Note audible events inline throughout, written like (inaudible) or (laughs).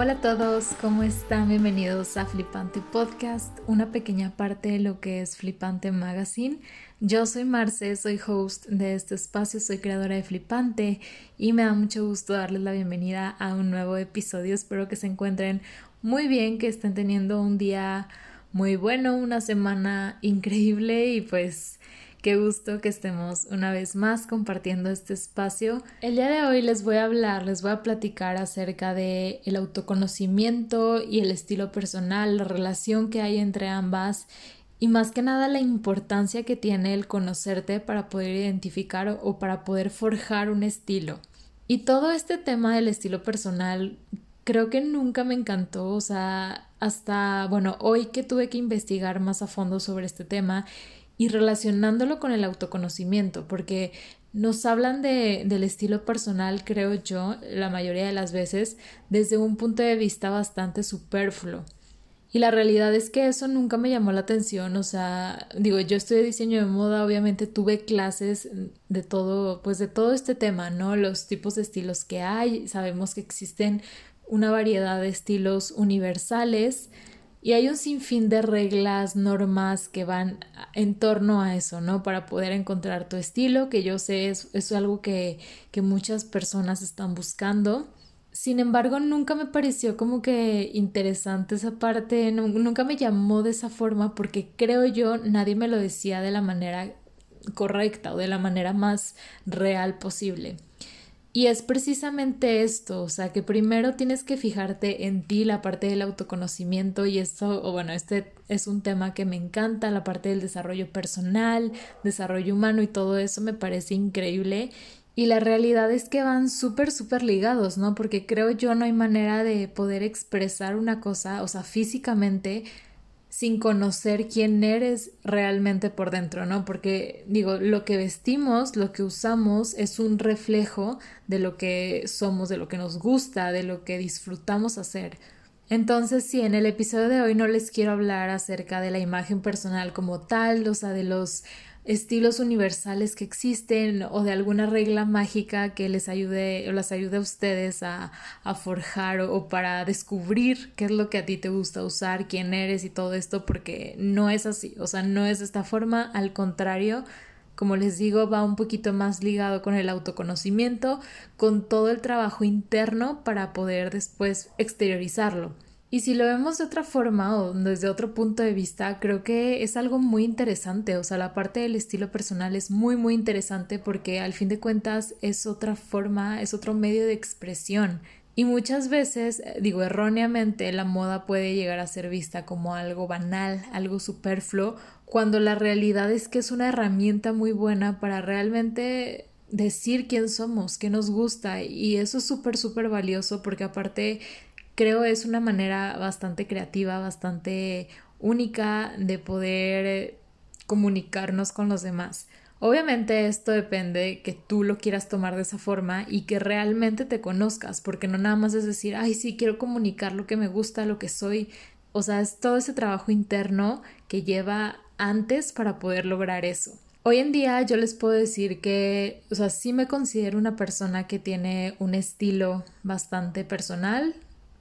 Hola a todos, ¿cómo están? Bienvenidos a Flipante Podcast, una pequeña parte de lo que es Flipante Magazine. Yo soy Marce, soy host de este espacio, soy creadora de Flipante y me da mucho gusto darles la bienvenida a un nuevo episodio. Espero que se encuentren muy bien, que estén teniendo un día muy bueno, una semana increíble y pues Qué gusto que estemos una vez más compartiendo este espacio. El día de hoy les voy a hablar, les voy a platicar acerca de el autoconocimiento y el estilo personal, la relación que hay entre ambas y más que nada la importancia que tiene el conocerte para poder identificar o para poder forjar un estilo. Y todo este tema del estilo personal creo que nunca me encantó, o sea, hasta, bueno, hoy que tuve que investigar más a fondo sobre este tema y relacionándolo con el autoconocimiento, porque nos hablan de, del estilo personal, creo yo, la mayoría de las veces, desde un punto de vista bastante superfluo. Y la realidad es que eso nunca me llamó la atención, o sea, digo, yo estudié diseño de moda, obviamente tuve clases de todo, pues de todo este tema, ¿no? Los tipos de estilos que hay, sabemos que existen una variedad de estilos universales, y hay un sinfín de reglas, normas que van en torno a eso, ¿no? Para poder encontrar tu estilo, que yo sé es, es algo que, que muchas personas están buscando. Sin embargo, nunca me pareció como que interesante esa parte, nunca me llamó de esa forma porque creo yo nadie me lo decía de la manera correcta o de la manera más real posible. Y es precisamente esto, o sea, que primero tienes que fijarte en ti, la parte del autoconocimiento, y esto, o bueno, este es un tema que me encanta, la parte del desarrollo personal, desarrollo humano y todo eso me parece increíble. Y la realidad es que van súper, súper ligados, ¿no? Porque creo yo no hay manera de poder expresar una cosa, o sea, físicamente, sin conocer quién eres realmente por dentro, ¿no? Porque digo, lo que vestimos, lo que usamos es un reflejo de lo que somos, de lo que nos gusta, de lo que disfrutamos hacer. Entonces, sí, en el episodio de hoy no les quiero hablar acerca de la imagen personal como tal, o sea, de los estilos universales que existen o de alguna regla mágica que les ayude o las ayude a ustedes a, forjar o, para descubrir qué es lo que a ti te gusta usar, quién eres y todo esto, porque no es así, o sea, no es de esta forma, al contrario, como les digo, va un poquito más ligado con el autoconocimiento, con todo el trabajo interno para poder después exteriorizarlo. Y si lo vemos de otra forma o desde otro punto de vista, creo que es algo muy interesante. O sea, la parte del estilo personal es muy, muy interesante porque al fin de cuentas es otra forma, es otro medio de expresión. Y muchas veces, eh, digo erróneamente, la moda puede llegar a ser vista como algo banal, algo superfluo, cuando la realidad es que es una herramienta muy buena para realmente decir quién somos, qué nos gusta. Y eso es súper, súper valioso porque aparte creo es una manera bastante creativa, bastante única de poder eh, comunicarnos con los demás. Obviamente esto depende de que tú lo quieras tomar de esa forma y que realmente te conozcas, porque no nada más es decir, ay, sí, quiero comunicar lo que me gusta, lo que soy. O sea, es todo ese trabajo interno que lleva antes para poder lograr eso. Hoy en día yo les puedo decir que, o sea, sí me considero una persona que tiene un estilo bastante personal,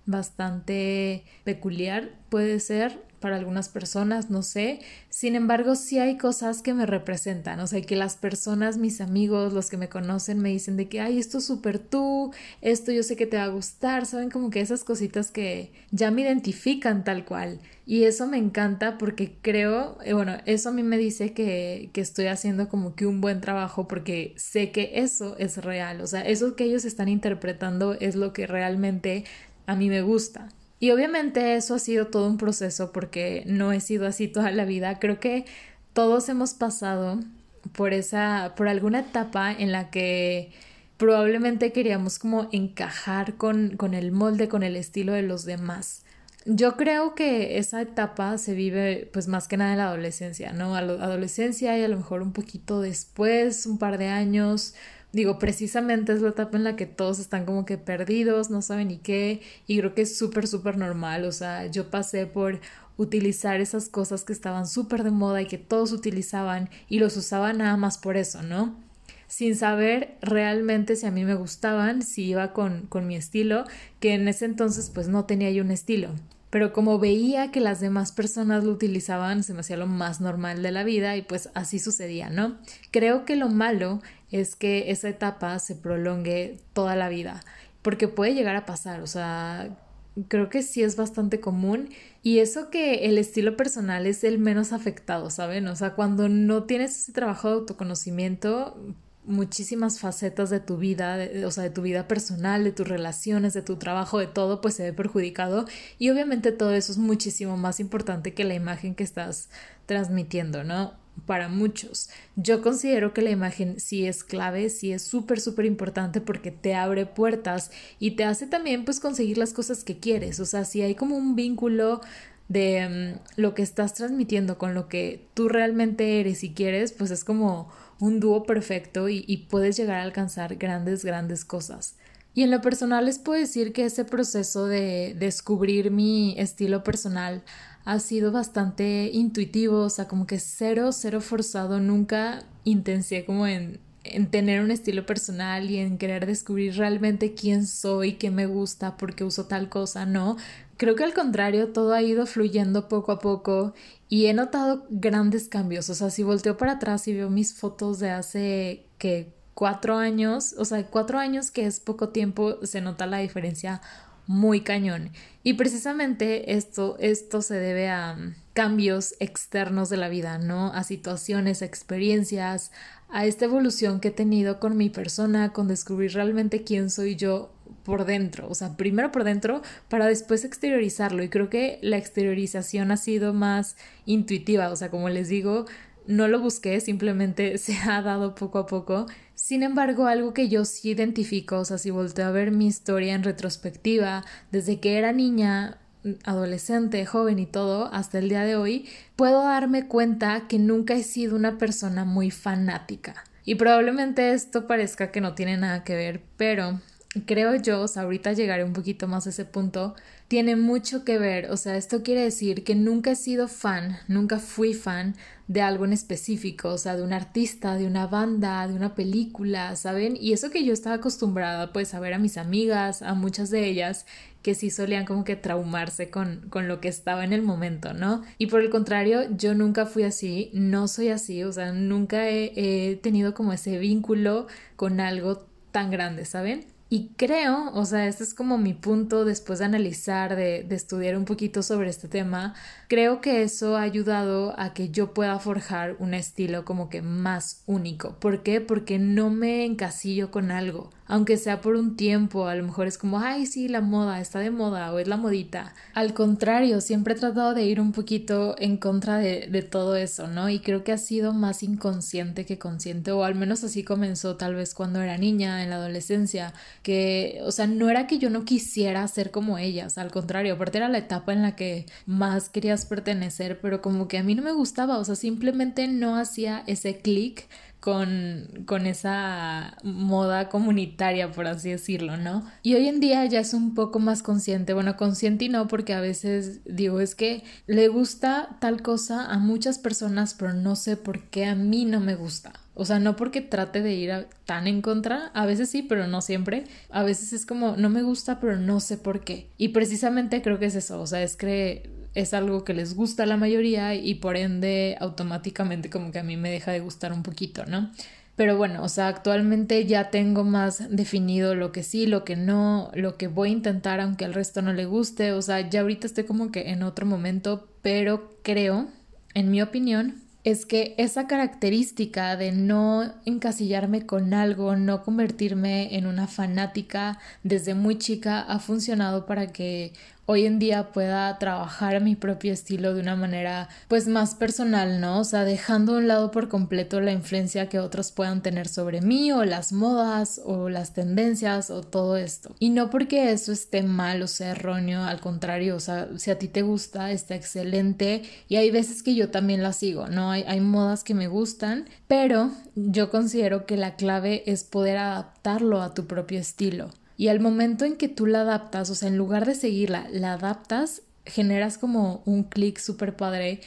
bastante peculiar puede ser para algunas personas, no sé. Sin embargo, sí hay cosas que me representan, o sea, que las personas, mis amigos, los que me conocen, me dicen de que, ay, esto es súper tú, esto yo sé que te va a gustar, saben como que esas cositas que ya me identifican tal cual. Y eso me encanta porque creo, eh, bueno, eso a mí me dice que, que estoy haciendo como que un buen trabajo porque sé que eso es real, o sea, eso que ellos están interpretando es lo que realmente a mí me gusta. Y obviamente eso ha sido todo un proceso porque no he sido así toda la vida. Creo que todos hemos pasado por esa, por alguna etapa en la que probablemente queríamos como encajar con, con el molde, con el estilo de los demás. Yo creo que esa etapa se vive pues más que nada en la adolescencia, ¿no? La adolescencia y a lo mejor un poquito después, un par de años, Digo, precisamente es la etapa en la que todos están como que perdidos, no saben ni qué, y creo que es súper, súper normal. O sea, yo pasé por utilizar esas cosas que estaban súper de moda y que todos utilizaban y los usaban nada más por eso, ¿no? sin saber realmente si a mí me gustaban, si iba con, con mi estilo, que en ese entonces pues no tenía yo un estilo. Pero como veía que las demás personas lo utilizaban, se me hacía lo más normal de la vida y pues así sucedía, ¿no? Creo que lo malo es que esa etapa se prolongue toda la vida, porque puede llegar a pasar, o sea, creo que sí es bastante común y eso que el estilo personal es el menos afectado, ¿saben? O sea, cuando no tienes ese trabajo de autoconocimiento, muchísimas facetas de tu vida, o sea, de tu vida personal, de tus relaciones, de tu trabajo, de todo, pues se ve perjudicado y obviamente todo eso es muchísimo más importante que la imagen que estás transmitiendo, ¿no? Para muchos. Yo considero que la imagen sí es clave, sí es súper, súper importante porque te abre puertas y te hace también pues conseguir las cosas que quieres, o sea, si hay como un vínculo de mm, lo que estás transmitiendo con lo que tú realmente eres y quieres, pues es como un dúo perfecto y, y puedes llegar a alcanzar grandes, grandes cosas. Y en lo personal les puedo decir que ese proceso de descubrir mi estilo personal ha sido bastante intuitivo, o sea, como que cero, cero forzado, nunca intenté como en, en tener un estilo personal y en querer descubrir realmente quién soy, qué me gusta, por qué uso tal cosa, no. Creo que al contrario, todo ha ido fluyendo poco a poco y he notado grandes cambios. O sea, si volteo para atrás y veo mis fotos de hace que cuatro años, o sea, cuatro años que es poco tiempo, se nota la diferencia muy cañón. Y precisamente esto, esto se debe a mm, cambios externos de la vida, ¿no? A situaciones, experiencias, a esta evolución que he tenido con mi persona, con descubrir realmente quién soy yo por dentro, o sea, primero por dentro para después exteriorizarlo y creo que la exteriorización ha sido más intuitiva, o sea, como les digo, no lo busqué, simplemente (laughs) se ha dado poco a poco. Sin embargo, algo que yo sí identifico, o sea, si volteo a ver mi historia en retrospectiva, desde que era niña, adolescente, joven y todo, hasta el día de hoy, puedo darme cuenta que nunca he sido una persona muy fanática. Y probablemente esto parezca que no tiene nada que ver, pero creo yo, o sea, ahorita llegaré un poquito más a ese punto, tiene mucho que ver, o sea, esto quiere decir que nunca he sido fan, nunca fui fan de algo en específico, o sea, de un artista, de una banda, de una película, ¿saben? Y eso que yo estaba acostumbrada pues a ver a mis amigas, a muchas de ellas, que sí solían como que traumarse con, con lo que estaba en el momento, ¿no? Y por el contrario, yo nunca fui así, no soy así, o sea, nunca he, he tenido como ese vínculo con algo tan grande, ¿saben? Y creo, o sea, este es como mi punto después de analizar, de, de, estudiar un poquito sobre este tema, creo que eso ha ayudado a que yo pueda forjar un estilo como que más único. ¿Por qué? Porque no me encasillo con algo aunque sea por un tiempo, a lo mejor es como, ay, sí, la moda está de moda o es la modita. Al contrario, siempre he tratado de ir un poquito en contra de, de todo eso, ¿no? Y creo que ha sido más inconsciente que consciente, o al menos así comenzó tal vez cuando era niña, en la adolescencia, que, o sea, no era que yo no quisiera ser como ellas, al contrario, aparte era la etapa en la que más querías pertenecer, pero como que a mí no me gustaba, o sea, simplemente no hacía ese clic con, con esa moda comunitaria, por así decirlo, ¿no? Y hoy en día ya es un poco más consciente, bueno, consciente y no, porque a veces digo, es que le gusta tal cosa a muchas personas, pero no sé por qué a mí no me gusta. O sea, no porque trate de ir tan en contra, a veces sí, pero no siempre. A veces es como, no me gusta, pero no sé por qué. Y precisamente creo que es eso, o sea, es que es algo que les gusta a la mayoría y por ende automáticamente como que a mí me deja de gustar un poquito, ¿no? Pero bueno, o sea, actualmente ya tengo más definido lo que sí, lo que no, lo que voy a intentar aunque al resto no le guste, o sea, ya ahorita estoy como que en otro momento, pero creo, en mi opinión, es que esa característica de no encasillarme con algo, no convertirme en una fanática desde muy chica ha funcionado para que hoy en día pueda trabajar mi propio estilo de una manera pues más personal, ¿no? O sea, dejando a un lado por completo la influencia que otros puedan tener sobre mí o las modas o las tendencias o todo esto. Y no porque eso esté mal o sea erróneo, al contrario, o sea, si a ti te gusta, está excelente y hay veces que yo también la sigo, ¿no? Hay modas que me gustan, pero yo considero que la clave es poder adaptarlo a tu propio estilo. Y al momento en que tú la adaptas, o sea, en lugar de seguirla, la adaptas, generas como un clic súper padre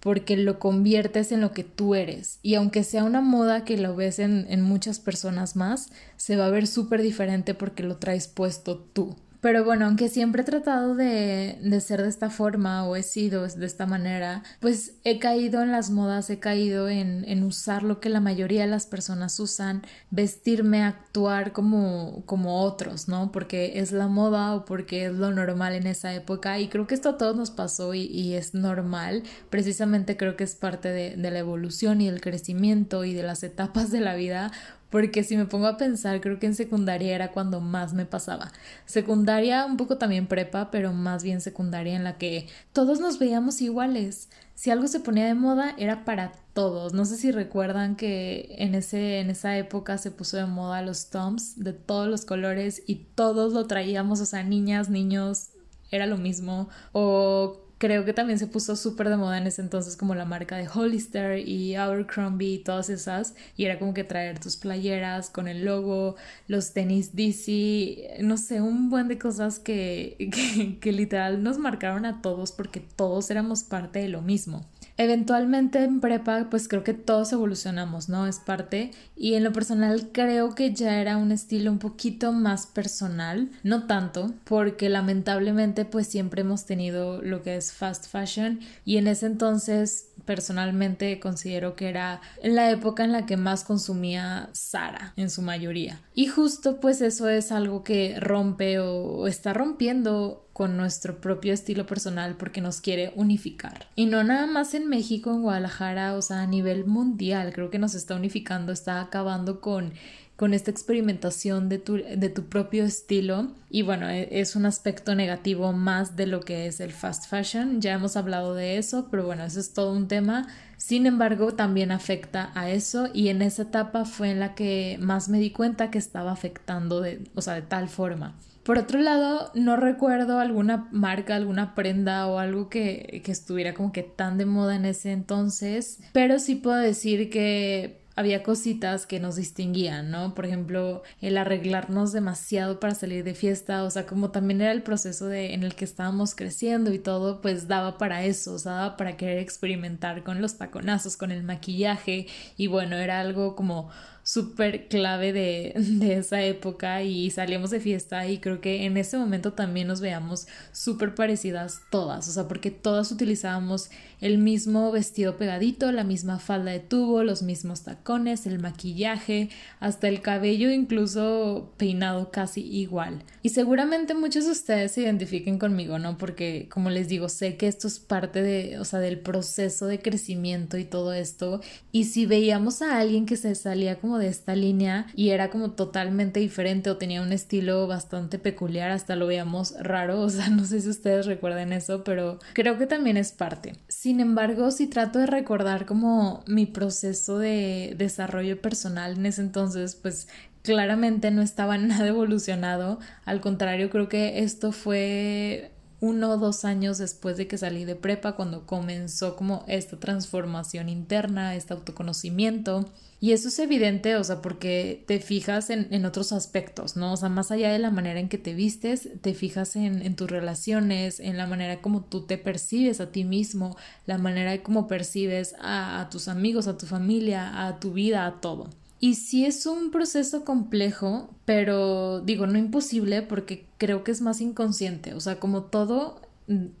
porque lo conviertes en lo que tú eres. Y aunque sea una moda que lo ves en, en muchas personas más, se va a ver súper diferente porque lo traes puesto tú. Pero bueno, aunque siempre he tratado de, de, ser de esta forma o he sido de esta manera, pues he caído en las modas, he caído en, en usar lo que la mayoría de las personas usan, vestirme, actuar como, como otros, ¿no? Porque es la moda o porque es lo normal en esa época y creo que esto a todos nos pasó y, y es normal, precisamente creo que es parte de, de la evolución y el crecimiento y de las etapas de la vida porque si me pongo a pensar, creo que en secundaria era cuando más me pasaba. Secundaria, un poco también prepa, pero más bien secundaria en la que todos nos veíamos iguales. Si algo se ponía de moda, era para todos. No sé si recuerdan que en, ese, en esa época se puso de moda los toms de todos los colores y todos lo traíamos, o sea, niñas, niños, era lo mismo. O creo que también se puso súper de moda en ese entonces como la marca de Hollister y Abercrombie y todas esas y era como que traer tus playeras con el logo, los tenis DC, no sé, un buen de cosas que, (laughs) que, que literal nos marcaron a todos porque todos éramos parte de lo mismo. Eventualmente en prepa, pues creo que todos evolucionamos, ¿no? Es parte. Y en lo personal creo que ya era un estilo un poquito más personal, no tanto, porque lamentablemente pues siempre hemos tenido lo que es fast fashion y en ese entonces personalmente considero que era la época en la que más consumía Sara en su mayoría. Y justo pues eso es algo que rompe o está rompiendo con nuestro propio estilo personal porque nos quiere unificar. Y no nada más en México, en Guadalajara, o sea, a nivel mundial, creo que nos está unificando, está acabando con con esta experimentación de tu, de tu propio estilo y bueno, e, es un aspecto negativo más de lo que es el fast fashion, ya hemos hablado de eso, pero bueno, eso es todo un tema, sin embargo también afecta a eso y en esa etapa fue en la que más me di cuenta que estaba afectando de, o sea, de tal forma. Por otro lado, no recuerdo alguna marca, alguna prenda o algo que, que estuviera como que tan de moda en ese entonces, pero sí puedo decir que había cositas que nos distinguían, ¿no? Por ejemplo, el arreglarnos demasiado para salir de fiesta, o sea, como también era el proceso de, en el que estábamos creciendo y todo, pues daba para eso, o sea, daba para querer experimentar con los taconazos, con el maquillaje y bueno, era algo como súper clave de, de, esa época y salíamos de fiesta y creo que en ese momento también nos veíamos súper parecidas todas, o sea, porque todas utilizábamos el mismo vestido pegadito, la misma falda de tubo, los mismos tacones, el maquillaje, hasta el cabello incluso peinado casi igual. Y seguramente muchos de ustedes se identifiquen conmigo, ¿no? Porque como les digo, sé que esto es parte de, o sea, del proceso de crecimiento y todo esto. Y si veíamos a alguien que se salía como de esta línea y era como totalmente diferente o tenía un estilo bastante peculiar, hasta lo veíamos raro, (laughs) o sea, no sé si ustedes recuerden eso, pero creo que también es parte. Sin embargo, si trato de recordar como mi proceso de desarrollo personal en ese entonces, pues claramente no estaba (laughs) nada evolucionado, al contrario, creo que esto fue uno o dos años después de que salí de prepa, cuando comenzó como esta transformación interna, este autoconocimiento. Y eso es evidente, o sea, porque te fijas en, en, otros aspectos, ¿no? O sea, más allá de la manera en que te vistes, te fijas en, en tus relaciones, en la manera como tú te percibes a ti mismo, la manera de cómo percibes a, a tus amigos, a tu familia, a tu vida, a todo. Y sí es un proceso complejo, pero digo, no imposible porque creo que es más inconsciente. O sea, como todo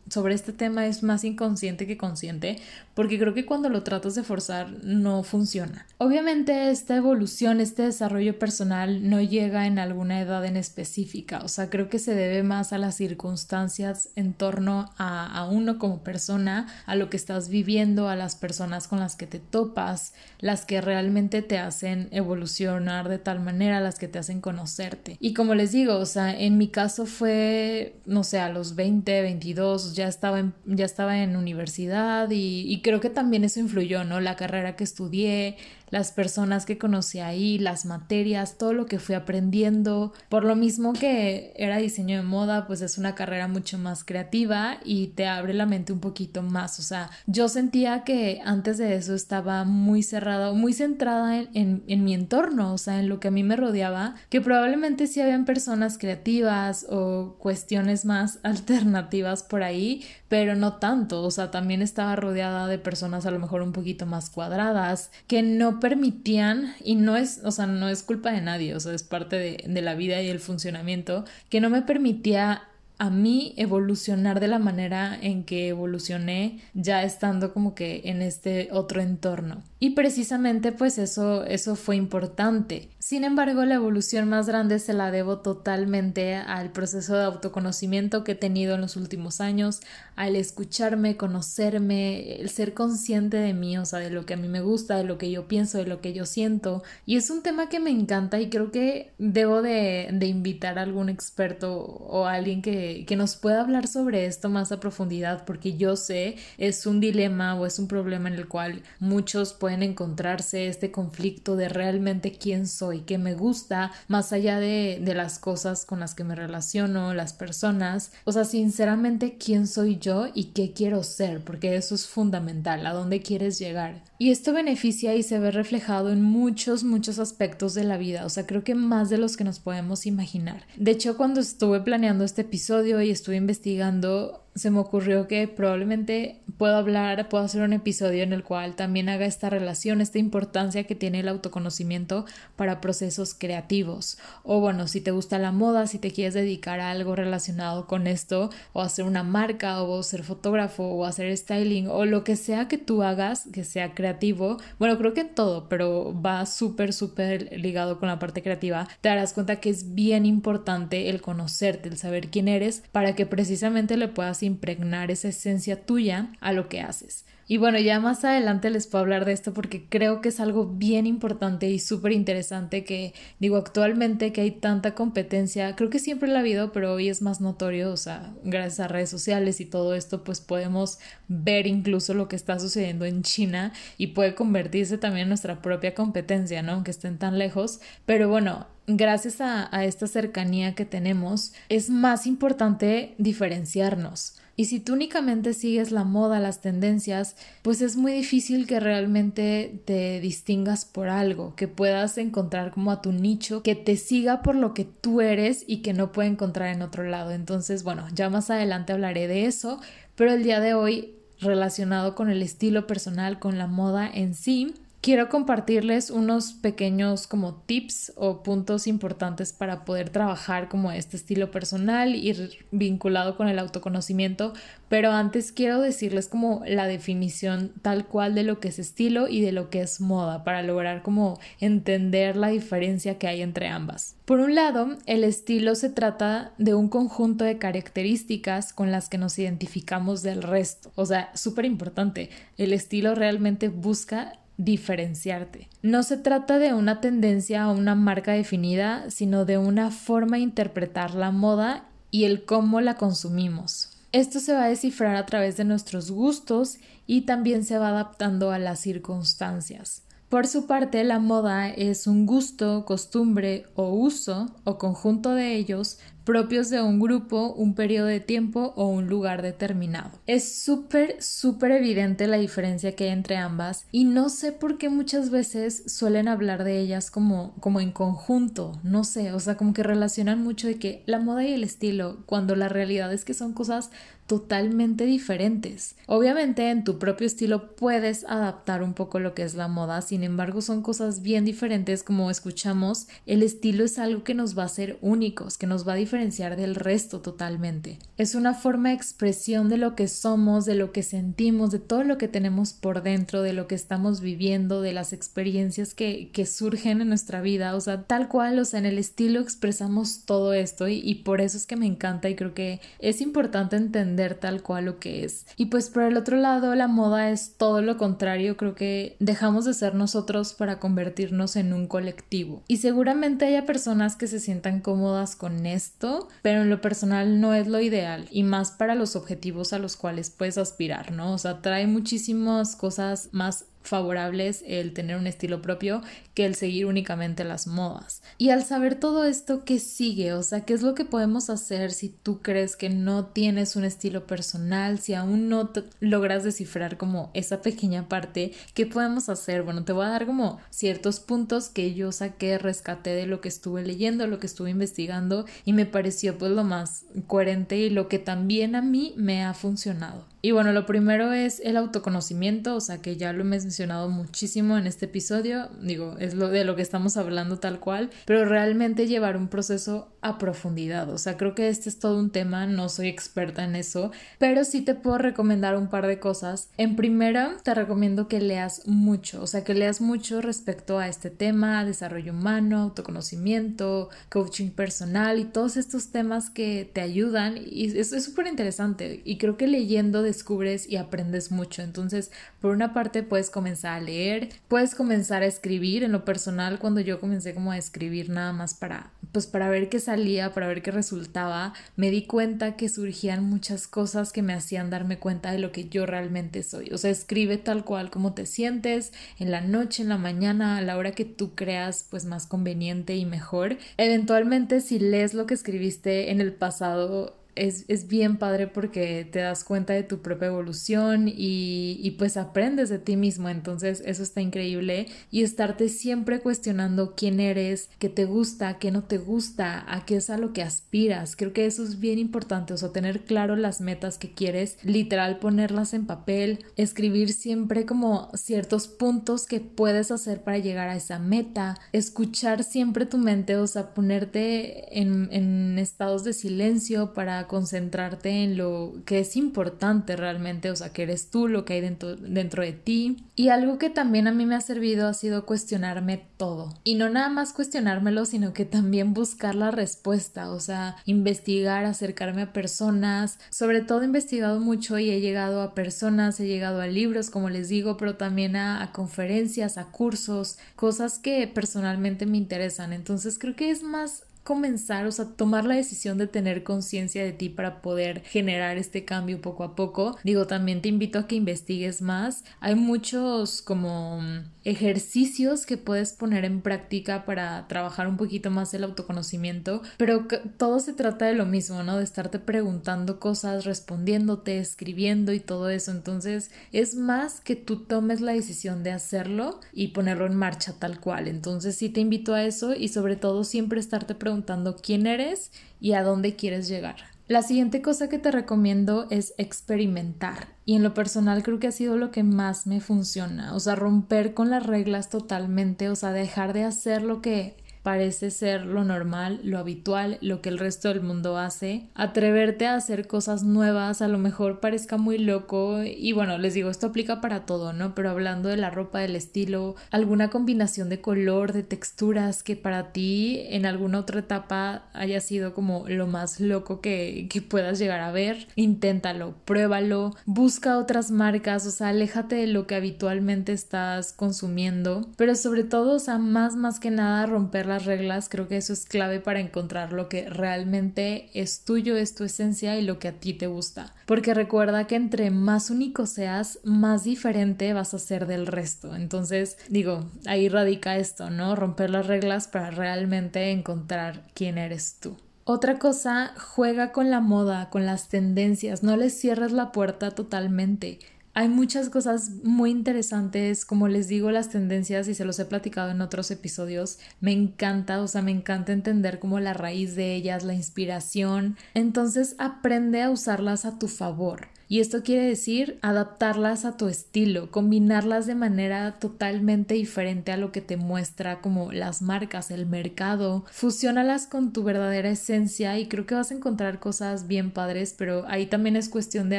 sobre este tema es más inconsciente que consciente, porque creo que cuando lo tratas de forzar no funciona. Obviamente esta evolución, este desarrollo personal no llega en alguna edad en específica, o sea, creo que se debe más a las circunstancias en torno a, a uno como persona, a lo que estás viviendo, a las personas con las que te topas, las que realmente te hacen evolucionar de tal manera, las que te hacen conocerte. Y como les digo, o sea, en mi caso fue, no sé, a los 20, 22, ya estaba en, ya estaba en universidad y, y, creo que también eso influyó, ¿no? La carrera que estudié, las personas que conocí ahí, las materias, todo lo que fui aprendiendo. Por lo mismo que era diseño de moda, pues es una carrera mucho más creativa y te abre la mente un poquito más. O sea, yo sentía que antes de eso estaba muy cerrada, muy centrada en, en, mi entorno, o sea, en lo que a mí me rodeaba, que probablemente sí habían personas creativas o cuestiones más (laughs) alternativas por ahí, pero no tanto, o sea, también estaba rodeada de personas a lo mejor un poquito más cuadradas, que no permitían, y no es, o sea, no es culpa de nadie, o sea, es parte de, de la vida y el funcionamiento, que no me permitía a mí evolucionar de la manera en que evolucioné ya estando como que en este otro entorno. Y precisamente pues eso, eso fue importante. Sin embargo, la evolución más grande se la debo totalmente al proceso de autoconocimiento que he tenido en los últimos años, al escucharme, conocerme, el ser consciente de mí, o sea, de lo que a mí me gusta, de lo que yo pienso, de lo que yo siento. Y es un tema que me encanta y creo que debo de, de invitar a algún experto o alguien que, que nos pueda hablar sobre esto más a profundidad, porque yo sé es un dilema o es un problema en el cual muchos pueden encontrarse este conflicto de realmente quién soy, qué me gusta, más allá de, de las cosas con las que me relaciono, las personas, o sea, sinceramente quién soy yo y qué quiero ser, porque eso es fundamental, a dónde quieres llegar. Y esto beneficia y se ve reflejado en muchos, muchos aspectos de la vida, o sea, creo que más de los que nos podemos imaginar. De hecho, cuando estuve planeando este episodio y estuve investigando, se me ocurrió que probablemente puedo hablar, puedo hacer un episodio en el cual también haga esta relación, esta importancia que tiene el autoconocimiento para procesos creativos. O bueno, si te gusta la moda, si te quieres dedicar a algo relacionado con esto, o hacer una marca, o ser fotógrafo, o hacer styling, o lo que sea que tú hagas que sea creativo, bueno, creo que todo, pero va súper, súper ligado con la parte creativa, te darás cuenta que es bien importante el conocerte, el saber quién eres, para que precisamente le puedas impregnar esa esencia tuya a lo que haces. Y bueno, ya más adelante les puedo hablar de esto porque creo que es algo bien importante y súper interesante que digo actualmente que hay tanta competencia, creo que siempre la ha habido, pero hoy es más notorio, o sea, gracias a redes sociales y todo esto, pues podemos ver incluso lo que está sucediendo en China y puede convertirse también en nuestra propia competencia, ¿no? Aunque estén tan lejos. Pero bueno, gracias a, a esta cercanía que tenemos, es más importante diferenciarnos. Y si tú únicamente sigues la moda, las tendencias, pues es muy difícil que realmente te distingas por algo, que puedas encontrar como a tu nicho, que te siga por lo que tú eres y que no puede encontrar en otro lado. Entonces, bueno, ya más adelante hablaré de eso, pero el día de hoy relacionado con el estilo personal, con la moda en sí, quiero compartirles unos pequeños como tips o puntos importantes para poder trabajar como este estilo personal y vinculado con el autoconocimiento, pero antes quiero decirles como la definición tal cual de lo que es estilo y de lo que es moda para lograr como entender la diferencia que hay entre ambas. Por un lado, el estilo se trata de un conjunto de características con las que nos identificamos del resto, o sea, súper importante, el estilo realmente busca diferenciarte. No se trata de una tendencia o una marca definida, sino de una forma de interpretar la moda y el cómo la consumimos. Esto se va a descifrar a través de nuestros gustos y también se va adaptando a las circunstancias. Por su parte, la moda es un gusto, costumbre o uso o conjunto de ellos propios de un grupo, un periodo de tiempo o un lugar determinado. Es súper, súper evidente la diferencia que hay entre ambas y no sé por qué muchas veces suelen hablar de ellas como, como en conjunto, no sé, o sea, como que relacionan mucho de que la moda y el estilo, cuando la realidad es que son cosas totalmente diferentes. Obviamente en tu propio estilo puedes adaptar un poco lo que es la moda, sin embargo son cosas bien diferentes como escuchamos, el estilo es algo que nos va a hacer únicos, que nos va a diferenciar del resto totalmente. Es una forma de expresión de lo que somos, de lo que sentimos, de todo lo que tenemos por dentro, de lo que estamos viviendo, de las experiencias que, que surgen en nuestra vida, o sea, tal cual, o sea, en el estilo expresamos todo esto y, y por eso es que me encanta y creo que es importante entender tal cual lo que es. Y pues por el otro lado, la moda es todo lo contrario, creo que dejamos de ser nosotros para convertirnos en un colectivo. Y seguramente haya personas que se sientan cómodas con esto, pero en lo personal no es lo ideal y más para los objetivos a los cuales puedes aspirar, ¿no? O sea, trae muchísimas cosas más favorables el tener un estilo propio que el seguir únicamente las modas. Y al saber todo esto, ¿qué sigue? O sea, ¿qué es lo que podemos hacer si tú crees que no tienes un estilo personal, si aún no logras descifrar como esa pequeña parte? ¿Qué podemos hacer? Bueno, te voy a dar como ciertos puntos que yo saqué, rescaté de lo que estuve leyendo, lo que estuve investigando y me pareció pues lo más coherente y lo que también a mí me ha funcionado. Y bueno, lo primero es el autoconocimiento, o sea que ya lo he mencionado muchísimo en este episodio, digo, es lo de lo que estamos hablando tal cual, pero realmente llevar un proceso a profundidad, o sea, creo que este es todo un tema, no soy experta en eso, pero sí te puedo recomendar un par de cosas. En primera, te recomiendo que leas mucho, o sea, que leas mucho respecto a este tema, desarrollo humano, autoconocimiento, coaching personal y todos estos temas que te ayudan y eso es súper interesante y creo que leyendo descubres y aprendes mucho. Entonces, por una parte puedes comenzar a leer, puedes comenzar a escribir. En lo personal, cuando yo comencé como a escribir nada más para, pues para ver qué salía, para ver qué resultaba, me di cuenta que surgían muchas cosas que me hacían darme cuenta de lo que yo realmente soy. O sea, escribe tal cual como te sientes, en la noche, en la mañana, a la hora que tú creas pues más conveniente y mejor. Eventualmente, si lees lo que escribiste en el pasado, es, bien padre porque te das cuenta de tu propia evolución y, y, pues aprendes de ti mismo. Entonces eso está increíble y estarte siempre cuestionando quién eres, qué te gusta, qué no te gusta, a qué es a lo que aspiras. Creo que eso es bien importante, o sea, tener claro las metas que quieres, literal ponerlas en papel, escribir siempre como ciertos puntos que puedes hacer para llegar a esa meta, escuchar siempre tu mente, o sea, ponerte en, en estados de silencio para concentrarte en lo que es importante realmente, o sea, que eres tú, lo que hay dentro, dentro de ti. Y algo que también a mí me ha servido ha sido cuestionarme todo. Y no nada más cuestionármelo, sino que también buscar la respuesta, o sea, investigar, acercarme a personas. Sobre todo he investigado mucho y he llegado a personas, he llegado a libros, como les digo, pero también a, a conferencias, a cursos, cosas que personalmente me interesan. Entonces creo que es más comenzar, o sea, tomar la decisión de tener conciencia de ti para poder generar este cambio poco a poco. Digo, también te invito a que investigues más. Hay muchos como ejercicios que puedes poner en práctica para trabajar un poquito más el autoconocimiento, pero todo se trata de lo mismo, ¿no? De estarte preguntando cosas, respondiéndote, escribiendo y todo eso. Entonces, es más que tú tomes la decisión de hacerlo y ponerlo en marcha tal cual. Entonces, sí te invito a eso y sobre todo siempre estarte preguntando quién eres y a dónde quieres llegar. La siguiente cosa que te recomiendo es experimentar y en lo personal creo que ha sido lo que más me funciona, o sea, romper con las reglas totalmente, o sea, dejar de hacer lo que parece ser lo normal, lo habitual, lo que el resto del mundo hace, atreverte a hacer cosas nuevas, a lo mejor parezca muy loco y bueno, les digo, esto aplica para todo, ¿no? Pero hablando de la ropa, del estilo, alguna combinación de color, de texturas que para ti en alguna otra etapa haya sido como lo más loco que, que puedas llegar a ver, inténtalo, pruébalo, busca otras marcas, o sea, aléjate de lo que habitualmente estás consumiendo, pero sobre todo, o sea, más más que nada romper la reglas, creo que eso es clave para encontrar lo que realmente es tuyo, es tu esencia y lo que a ti te gusta. Porque recuerda que entre más único seas, más diferente vas a ser del resto. Entonces, digo, ahí radica esto, ¿no? Romper las reglas para realmente encontrar quién eres tú. Otra cosa, juega con la moda, con las tendencias, no les cierres la puerta totalmente. Hay muchas cosas muy interesantes, como les digo, las tendencias y se los he platicado en otros episodios. Me encanta, o sea, me encanta entender como la raíz de ellas, la inspiración. Entonces aprende a usarlas a tu favor. Y esto quiere decir adaptarlas a tu estilo, combinarlas de manera totalmente diferente a lo que te muestra como las marcas, el mercado. Fusiónalas con tu verdadera esencia y creo que vas a encontrar cosas bien padres, pero ahí también es cuestión de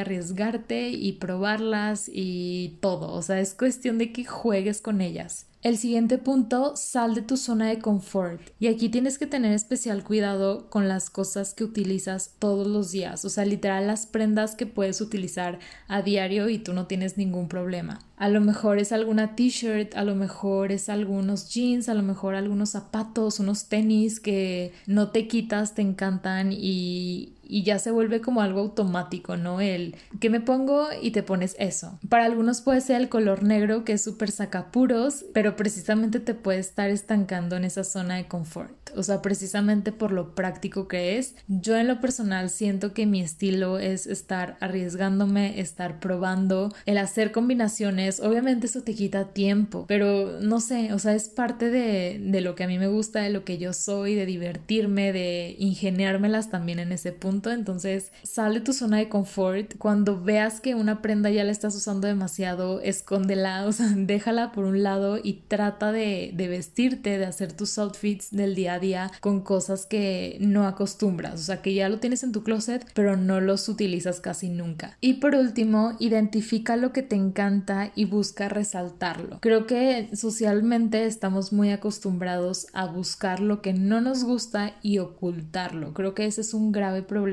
arriesgarte y probarlas y todo. O sea, es cuestión de que juegues con ellas. El siguiente punto, sal de tu zona de confort. Y aquí tienes que tener especial cuidado con las cosas que utilizas todos los días. O sea, literal las prendas que puedes utilizar a diario y tú no tienes ningún problema. A lo mejor es alguna t-shirt, a lo mejor es algunos jeans, a lo mejor algunos zapatos, unos tenis que no te quitas, te encantan y, y ya se vuelve como algo automático, ¿no? El que me pongo y te pones eso. Para algunos puede ser el color negro que es súper sacapuros, pero precisamente te puede estar estancando en esa zona de confort. O sea, precisamente por lo práctico que es. Yo en lo personal siento que mi estilo es estar arriesgándome, estar probando, el hacer combinaciones. Obviamente eso te quita tiempo, pero no sé, o sea, es parte de, de lo que a mí me gusta, de lo que yo soy, de divertirme, de ingeniármelas también en ese punto. Entonces, sale tu zona de confort. Cuando veas que una prenda ya la estás usando demasiado, escóndela, o sea, (laughs) déjala por un lado y trata de, de vestirte, de hacer tus outfits del día a día con cosas que no acostumbras, o sea, que ya lo tienes en tu closet, pero no los utilizas casi nunca. Y por último, identifica lo que te encanta y busca resaltarlo. Creo que socialmente estamos muy acostumbrados a buscar lo que no nos gusta y ocultarlo. Creo que ese es un grave problema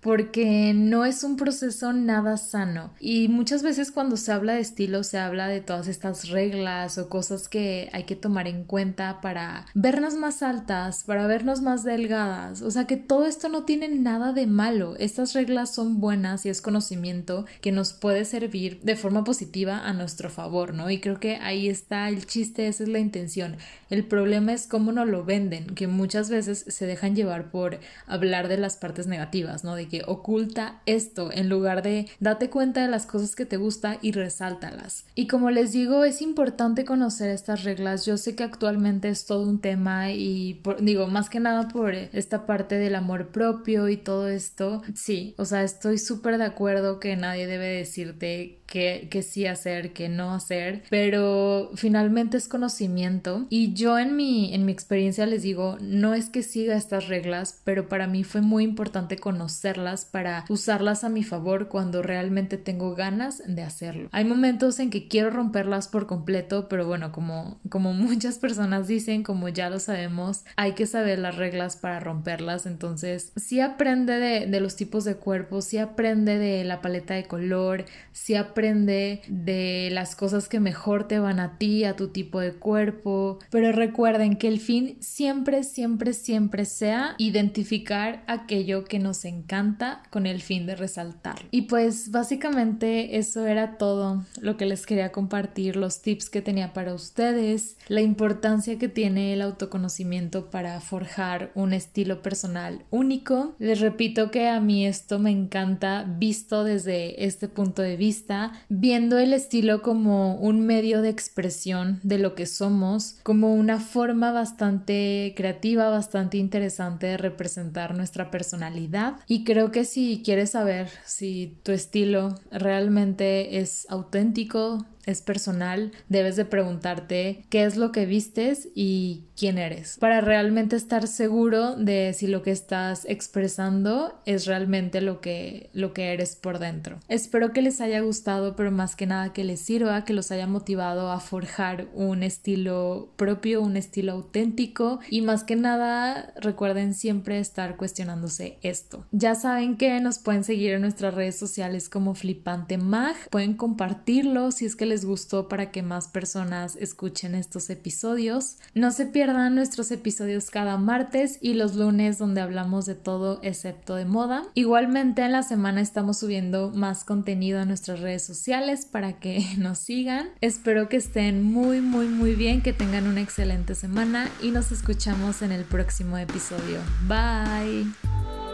porque no es un proceso nada sano. Y muchas veces cuando se habla de estilo se habla de todas estas reglas o cosas que hay que tomar en cuenta para vernos más altas, para vernos más delgadas. O sea que todo esto no tiene nada de malo. Estas reglas son buenas y es conocimiento que nos puede servir de forma positiva a nuestro favor, ¿no? Y creo que ahí está el chiste, esa es la intención. El problema es cómo nos lo venden, que muchas veces se dejan llevar por hablar de las partes negativas, ¿no? De que oculta esto en lugar de date cuenta de las cosas que te gusta y resáltalas. Y como les digo, es importante conocer estas reglas. Yo sé que actualmente es todo un tema y digo, más que nada por esta parte del amor propio y todo esto. Sí, o sea, estoy súper de acuerdo que nadie debe decirte que, sí hacer, que no hacer, pero finalmente es conocimiento y yo en mi, en mi experiencia les digo, no es que siga estas reglas, pero para mí fue muy importante conocerlas para usarlas a mi favor cuando realmente tengo ganas de hacerlo. Hay momentos en que quiero romperlas por completo, pero bueno, como, como (laughs) muchas personas dicen, como ya lo sabemos, hay que saber las reglas para romperlas, entonces sí aprende de, de los tipos de cuerpos, sí aprende de la paleta de color, sí aprende de las cosas que mejor te van a ti, a tu tipo de cuerpo, pero recuerden que el fin siempre, siempre, siempre sea identificar aquello que nos encanta con el fin de resaltar. Y pues básicamente eso era todo lo que les quería compartir, los tips que tenía para ustedes, la importancia que tiene el autoconocimiento para forjar un estilo personal único. Les repito que a mí esto me encanta visto desde este punto de vista viendo el estilo como un medio de expresión de lo que somos, como una forma bastante creativa, bastante interesante de representar nuestra personalidad. Y creo que si quieres saber si tu estilo realmente es auténtico, es personal, debes de preguntarte qué es lo que vistes y quién eres, para realmente estar seguro de si lo que estás expresando es realmente lo que, lo que eres por dentro. Espero que les haya gustado, pero más que nada que les sirva, que los haya motivado a forjar un estilo propio, un estilo auténtico y más que nada recuerden siempre estar cuestionándose esto. Ya saben que nos pueden seguir en nuestras redes sociales como Flipante Mag, pueden compartirlo si es que les gustó para que más personas escuchen estos episodios. No se pierdan nuestros episodios cada martes y los lunes donde hablamos de todo excepto de moda. Igualmente en la semana estamos subiendo más contenido a nuestras redes sociales para que (laughs) nos sigan. Espero que estén muy muy muy bien, que tengan una excelente semana y nos escuchamos en el próximo episodio. Bye.